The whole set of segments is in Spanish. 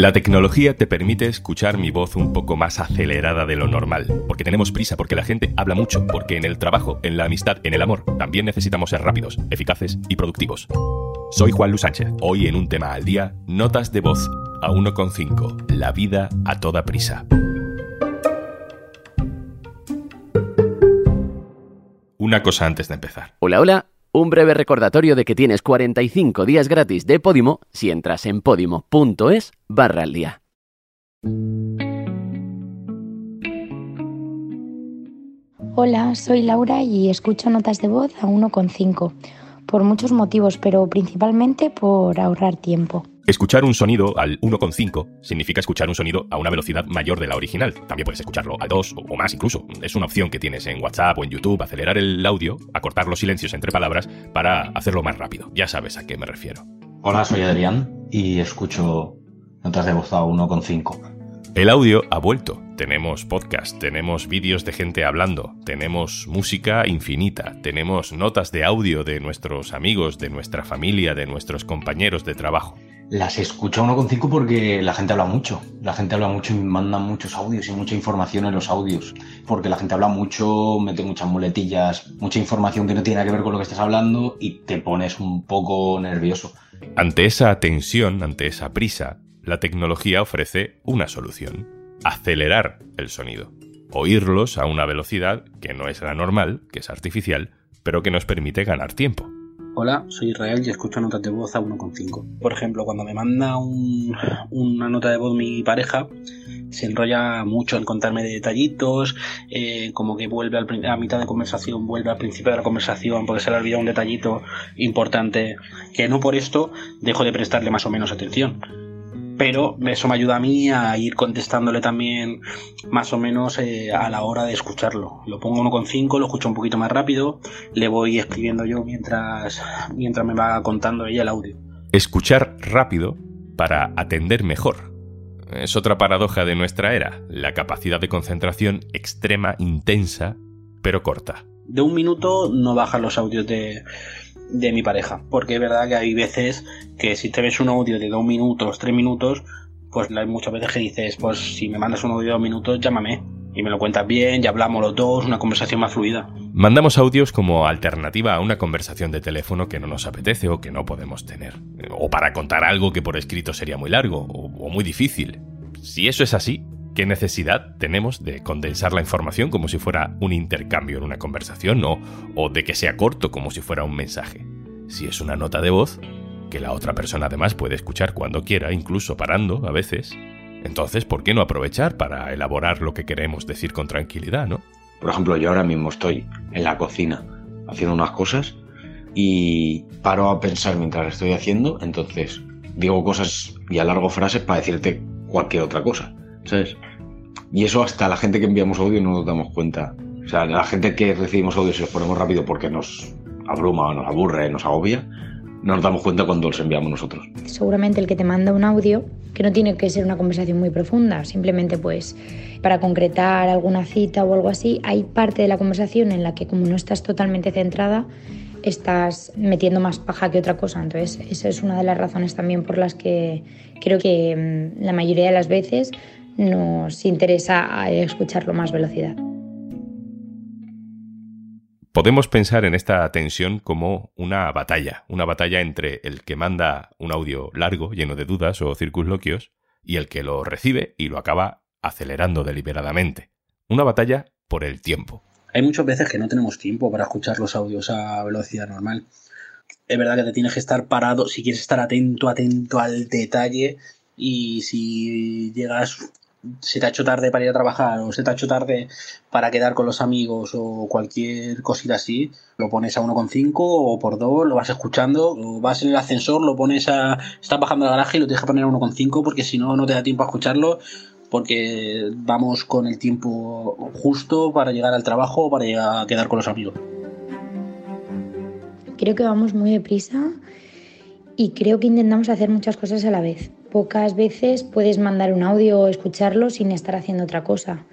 La tecnología te permite escuchar mi voz un poco más acelerada de lo normal, porque tenemos prisa, porque la gente habla mucho, porque en el trabajo, en la amistad, en el amor, también necesitamos ser rápidos, eficaces y productivos. Soy Juan Luis Sánchez. Hoy en un tema al día, notas de voz a 1,5. La vida a toda prisa. Una cosa antes de empezar. Hola, hola. Un breve recordatorio de que tienes 45 días gratis de Podimo si entras en podimo.es barra al día. Hola, soy Laura y escucho notas de voz a 1,5 por muchos motivos, pero principalmente por ahorrar tiempo. Escuchar un sonido al 1,5 significa escuchar un sonido a una velocidad mayor de la original. También puedes escucharlo al 2 o más incluso. Es una opción que tienes en WhatsApp o en YouTube, acelerar el audio, acortar los silencios entre palabras para hacerlo más rápido. Ya sabes a qué me refiero. Hola, soy Adrián y escucho notas de voz a 1,5. El audio ha vuelto. Tenemos podcast, tenemos vídeos de gente hablando, tenemos música infinita, tenemos notas de audio de nuestros amigos, de nuestra familia, de nuestros compañeros de trabajo. Las escucho a 1,5 porque la gente habla mucho. La gente habla mucho y manda muchos audios y mucha información en los audios. Porque la gente habla mucho, mete muchas muletillas, mucha información que no tiene que ver con lo que estás hablando y te pones un poco nervioso. Ante esa tensión, ante esa prisa, la tecnología ofrece una solución. Acelerar el sonido. Oírlos a una velocidad que no es la normal, que es artificial, pero que nos permite ganar tiempo. Hola, soy Israel y escucho notas de voz a 1,5. Por ejemplo, cuando me manda una nota de voz mi pareja, se enrolla mucho en contarme detallitos, eh, como que vuelve al, a mitad de conversación, vuelve al principio de la conversación porque se le ha olvidado un detallito importante, que no por esto dejo de prestarle más o menos atención pero eso me ayuda a mí a ir contestándole también más o menos eh, a la hora de escucharlo. Lo pongo 1,5, lo escucho un poquito más rápido, le voy escribiendo yo mientras, mientras me va contando ella el audio. Escuchar rápido para atender mejor. Es otra paradoja de nuestra era, la capacidad de concentración extrema, intensa, pero corta. De un minuto no bajan los audios de, de mi pareja. Porque es verdad que hay veces que si te ves un audio de dos minutos, tres minutos, pues hay muchas veces que dices, pues si me mandas un audio de dos minutos, llámame. Y me lo cuentas bien, ya hablamos los dos, una conversación más fluida. Mandamos audios como alternativa a una conversación de teléfono que no nos apetece o que no podemos tener. O para contar algo que por escrito sería muy largo o, o muy difícil. Si eso es así, ¿Qué necesidad tenemos de condensar la información como si fuera un intercambio en una conversación o, o de que sea corto como si fuera un mensaje? Si es una nota de voz, que la otra persona además puede escuchar cuando quiera, incluso parando a veces, entonces ¿por qué no aprovechar para elaborar lo que queremos decir con tranquilidad, no? Por ejemplo, yo ahora mismo estoy en la cocina haciendo unas cosas y paro a pensar mientras estoy haciendo, entonces digo cosas y alargo frases para decirte cualquier otra cosa. ¿Sabes? Y eso hasta la gente que enviamos audio no nos damos cuenta. O sea, la gente que recibimos audio si los ponemos rápido porque nos abruma o nos aburre, nos agobia, no nos damos cuenta cuando los enviamos nosotros. Seguramente el que te manda un audio, que no tiene que ser una conversación muy profunda, simplemente pues para concretar alguna cita o algo así, hay parte de la conversación en la que como no estás totalmente centrada, estás metiendo más paja que otra cosa. Entonces, esa es una de las razones también por las que creo que mm, la mayoría de las veces nos interesa escucharlo más velocidad. Podemos pensar en esta tensión como una batalla, una batalla entre el que manda un audio largo, lleno de dudas o circunloquios, y el que lo recibe y lo acaba acelerando deliberadamente. Una batalla por el tiempo. Hay muchas veces que no tenemos tiempo para escuchar los audios a velocidad normal. Es verdad que te tienes que estar parado, si quieres estar atento, atento al detalle, y si llegas se te ha hecho tarde para ir a trabajar o se te ha hecho tarde para quedar con los amigos o cualquier cosita así, lo pones a 1,5 o por 2, lo vas escuchando, o vas en el ascensor, lo pones a... Estás bajando al garaje y lo tienes que poner a 1,5 porque si no, no te da tiempo a escucharlo porque vamos con el tiempo justo para llegar al trabajo o para llegar a quedar con los amigos. Creo que vamos muy deprisa y creo que intentamos hacer muchas cosas a la vez. Pocas veces puedes mandar un audio o escucharlo sin estar haciendo otra cosa.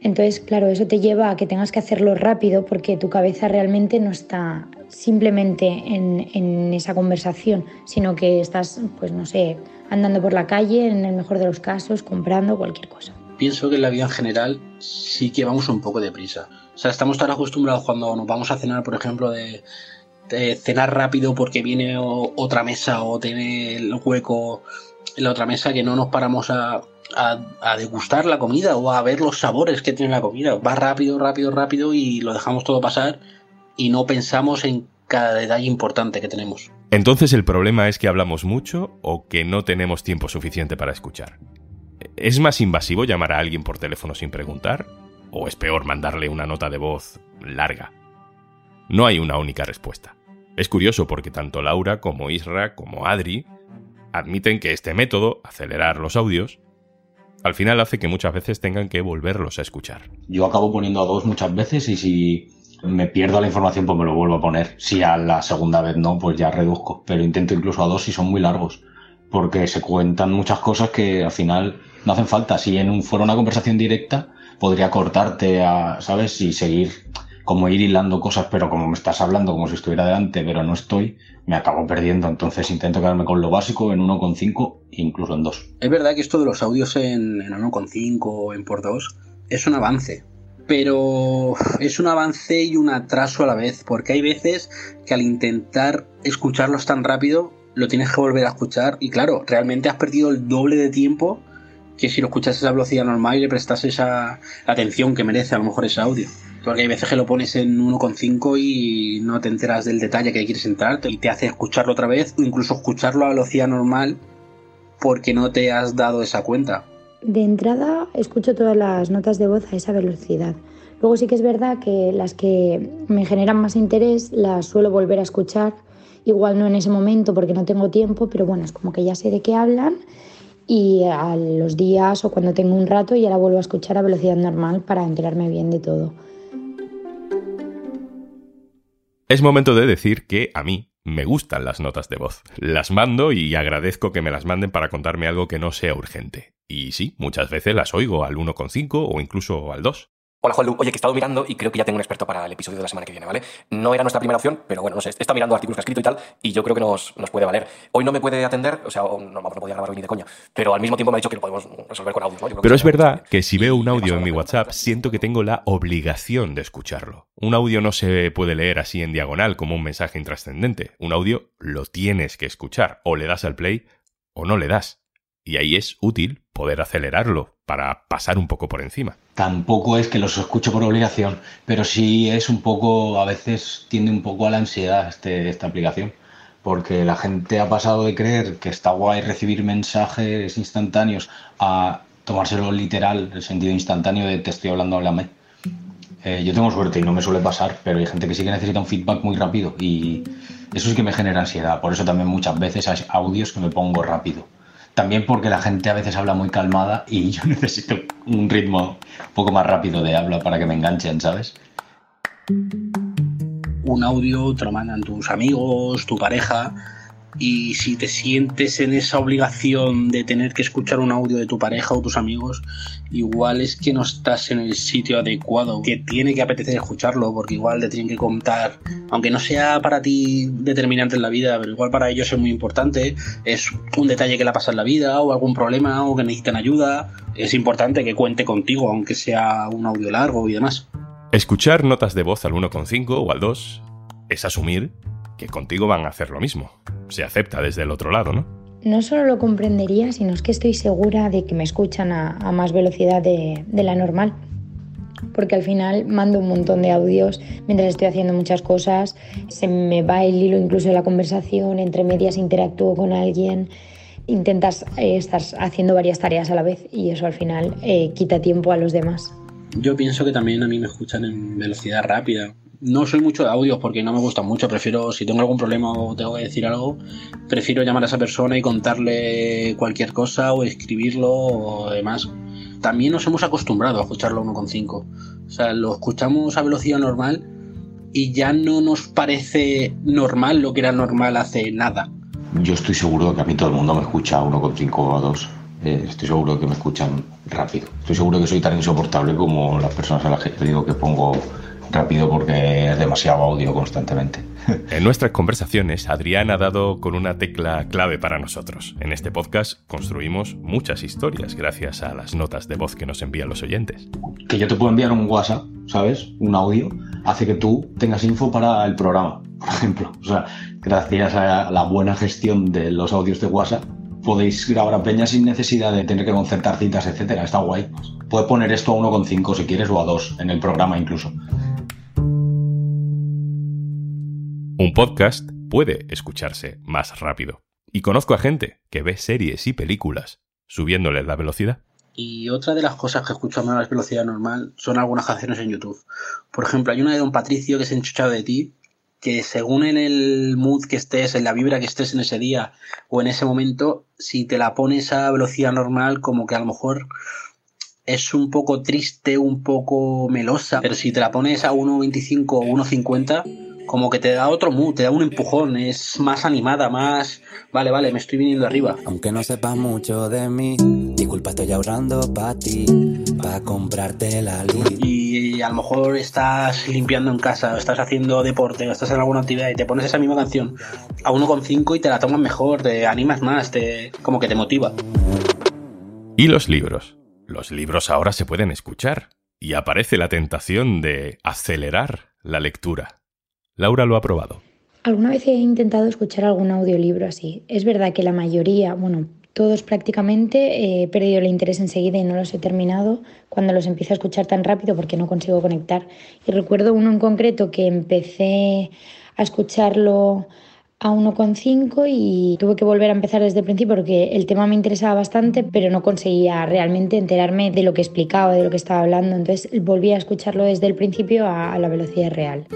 Entonces, claro, eso te lleva a que tengas que hacerlo rápido porque tu cabeza realmente no está simplemente en, esa conversación, sino que estás, pues no sé, andando por la calle, en el mejor de los casos, comprando cualquier cosa. Pienso que en la vida en general sí que vamos un poco deprisa. O sea, estamos tan acostumbrados cuando nos vamos a cenar, por ejemplo, de, cenar rápido porque viene otra mesa o tiene el hueco en la otra mesa que no nos paramos a, degustar la comida o a ver los sabores que tiene la comida. Va rápido, rápido, rápido y lo dejamos todo pasar y no pensamos en cada detalle importante que tenemos. Entonces el problema es que hablamos mucho o que no tenemos tiempo suficiente para escuchar. ¿Es más invasivo llamar a alguien por teléfono sin preguntar? ¿O es peor mandarle una nota de voz larga? No hay una única respuesta. Es curioso porque tanto Laura como Isra como Adri admiten que este método, acelerar los audios, al final hace que muchas veces tengan que volverlos a escuchar. Yo acabo poniendo a dos muchas veces y si me pierdo la información pues me lo vuelvo a poner. Si a la segunda vez no, pues ya reduzco. Pero intento incluso a dos si son muy largos. Porque se cuentan muchas cosas que al final no hacen falta. Si en un, fuera una conversación directa, podría cortarte a, ¿sabes? Y seguir como ir hilando cosas, pero como me estás hablando como si estuviera delante, pero no estoy, me acabo perdiendo. Entonces intento quedarme con lo básico en 1,5, incluso en 2. Es verdad que esto de los audios en, en 1,5 o en por 2 es un avance. Pero es un avance y un atraso a la vez, porque hay veces que al intentar escucharlos tan rápido, lo tienes que volver a escuchar y claro, realmente has perdido el doble de tiempo que si lo escuchas a velocidad normal y le prestas esa atención que merece a lo mejor ese audio. Porque hay veces que lo pones en 1,5 y no te enteras del detalle que quieres entrar y te hace escucharlo otra vez o incluso escucharlo a velocidad normal porque no te has dado esa cuenta. De entrada escucho todas las notas de voz a esa velocidad. Luego sí que es verdad que las que me generan más interés las suelo volver a escuchar. Igual no en ese momento porque no tengo tiempo, pero bueno, es como que ya sé de qué hablan y a los días o cuando tengo un rato ya la vuelvo a escuchar a velocidad normal para enterarme bien de todo. Es momento de decir que a mí me gustan las notas de voz. Las mando y agradezco que me las manden para contarme algo que no sea urgente. Y sí, muchas veces las oigo al 1,5 o incluso al 2. Hola Juanlu, oye, que he estado mirando y creo que ya tengo un experto para el episodio de la semana que viene, ¿vale? No era nuestra primera opción, pero bueno, no sé, estado mirando artículos que ha escrito y tal, y yo creo que nos, puede valer. Hoy no me puede atender, o sea, no, no podía grabar hoy ni de coña, pero al mismo tiempo me ha dicho que lo podemos resolver con audio, ¿no? Pero es verdad que si veo un audio en mi WhatsApp, siento que tengo la obligación de escucharlo. Un audio no se puede leer así en diagonal como un mensaje intrascendente. Un audio lo tienes que escuchar, o le das al play o no le das. Y ahí es útil poder acelerarlo para pasar un poco por encima. Tampoco es que los escucho por obligación, pero sí es un poco, a veces tiende un poco a la ansiedad este, esta aplicación, porque la gente ha pasado de creer que está guay recibir mensajes instantáneos a tomárselo literal, el sentido instantáneo de te estoy hablando, háblame. Eh, yo tengo suerte y no me suele pasar, pero hay gente que sí que necesita un feedback muy rápido y eso es que me genera ansiedad. Por eso también muchas veces hay audios que me pongo rápido también porque la gente a veces habla muy calmada y yo necesito un ritmo un poco más rápido de habla para que me enganchen, ¿sabes? Un audio te lo mandan tus amigos, tu pareja y si te sientes en esa obligación de tener que escuchar un audio de tu pareja o tus amigos, igual es que no estás en el sitio adecuado, que tiene que apetecer escucharlo, porque igual te tienen que contar, aunque no sea para ti determinante en la vida, pero igual para ellos es muy importante, es un detalle que le ha pasado en la vida o algún problema o que necesitan ayuda, es importante que cuente contigo, aunque sea un audio largo y demás. Escuchar notas de voz al 1,5 o al 2 es asumir que contigo van a hacer lo mismo. Se acepta desde el otro lado, ¿no? No solo lo comprendería, sino es que estoy segura de que me escuchan a, más velocidad de, la normal. Porque al final mando un montón de audios mientras estoy haciendo muchas cosas, se me va el hilo incluso de la conversación, entre medias interactúo con alguien, intentas eh, estar haciendo varias tareas a la vez y eso al final eh, quita tiempo a los demás. Yo pienso que también a mí me escuchan en velocidad rápida. No soy mucho de audios porque no me gustan mucho. Prefiero, si tengo algún problema o tengo que decir algo, prefiero llamar a esa persona y contarle cualquier cosa o escribirlo o demás. También nos hemos acostumbrado a escucharlo 1,5. O sea, lo escuchamos a velocidad normal y ya no nos parece normal lo que era normal hace nada. Yo estoy seguro de que a mí todo el mundo me escucha a 1,5 o a 2. Eh, estoy seguro de que me escuchan rápido. Estoy seguro de que soy tan insoportable como las personas a las que digo que pongo rápido porque es demasiado audio constantemente. En nuestras conversaciones, Adrián ha dado con una tecla clave para nosotros. En este podcast construimos muchas historias gracias a las notas de voz que nos envían los oyentes. Que yo te puedo enviar un WhatsApp, ¿sabes? Un audio, hace que tú tengas info para el programa, por ejemplo. O sea, gracias a la buena gestión de los audios de WhatsApp, podéis grabar a peña sin necesidad de tener que concertar citas, etcétera. Está guay. Puedes poner esto a 1,5 si quieres o a 2 en el programa incluso. Un podcast puede escucharse más rápido. Y conozco a gente que ve series y películas subiéndole la velocidad. Y otra de las cosas que escucho a velocidad normal son algunas canciones en YouTube. Por ejemplo, hay una de Don Patricio que se enchuchado de ti, que según en el mood que estés, en la vibra que estés en ese día o en ese momento, si te la pones a velocidad normal, como que a lo mejor es un poco triste, un poco melosa, pero si te la pones a 1.25 o 1.50, como que te da otro mood, te da un empujón, es más animada, más... Vale, vale, me estoy viniendo arriba. Aunque no sepas mucho de mí, disculpa, estoy ahorrando para ti, para comprarte la luz. Y a lo mejor estás limpiando en casa, o estás haciendo deporte, o estás en alguna actividad y te pones esa misma canción a 1,5 y te la tomas mejor, te animas más, te como que te motiva. Y los libros. Los libros ahora se pueden escuchar y aparece la tentación de acelerar la lectura. Laura lo ha probado. Alguna vez he intentado escuchar algún audiolibro así. Es verdad que la mayoría, bueno, todos prácticamente, he perdido el interés enseguida y no los he terminado cuando los empiezo a escuchar tan rápido porque no consigo conectar. Y recuerdo uno en concreto que empecé a escucharlo a 1,5 y tuve que volver a empezar desde el principio porque el tema me interesaba bastante, pero no conseguía realmente enterarme de lo que explicaba, de lo que estaba hablando. Entonces volví a escucharlo desde el principio a la velocidad real.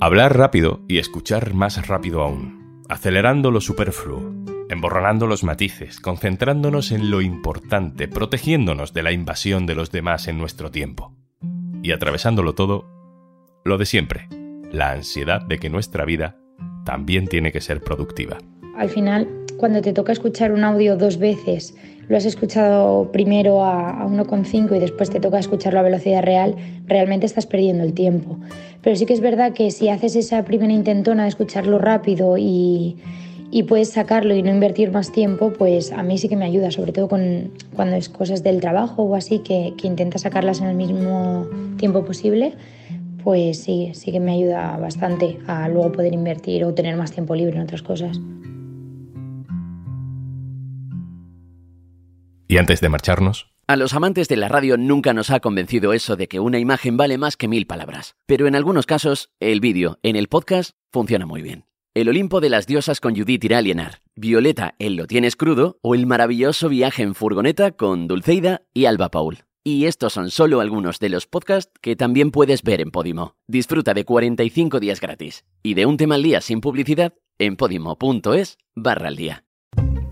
Hablar rápido y escuchar más rápido aún, acelerando lo superfluo, emborronando los matices, concentrándonos en lo importante, protegiéndonos de la invasión de los demás en nuestro tiempo. Y atravesándolo todo, lo de siempre, la ansiedad de que nuestra vida también tiene que ser productiva. Al final, cuando te toca escuchar un audio dos veces, lo has escuchado primero a, 1,5 y después te toca escucharlo a velocidad real, realmente estás perdiendo el tiempo. Pero sí que es verdad que si haces esa primera intentona de escucharlo rápido y, puedes sacarlo y no invertir más tiempo, pues a mí sí que me ayuda, sobre todo cuando es cosas del trabajo o así, que, que intenta sacarlas en el mismo tiempo posible, pues sí, sí que me ayuda bastante a luego poder invertir o tener más tiempo libre en otras cosas. Y antes de marcharnos... A los amantes de la radio nunca nos ha convencido eso de que una imagen vale más que mil palabras. Pero en algunos casos, el vídeo en el podcast funciona muy bien. El Olimpo de las Diosas con Judith irá alienar, Violeta en Lo Tienes Crudo o el maravilloso viaje en furgoneta con Dulceida y Alba Paul. Y estos son solo algunos de los podcasts que también puedes ver en Podimo. Disfruta de 45 días gratis y de un tema al día sin publicidad en podimo.es barra al día.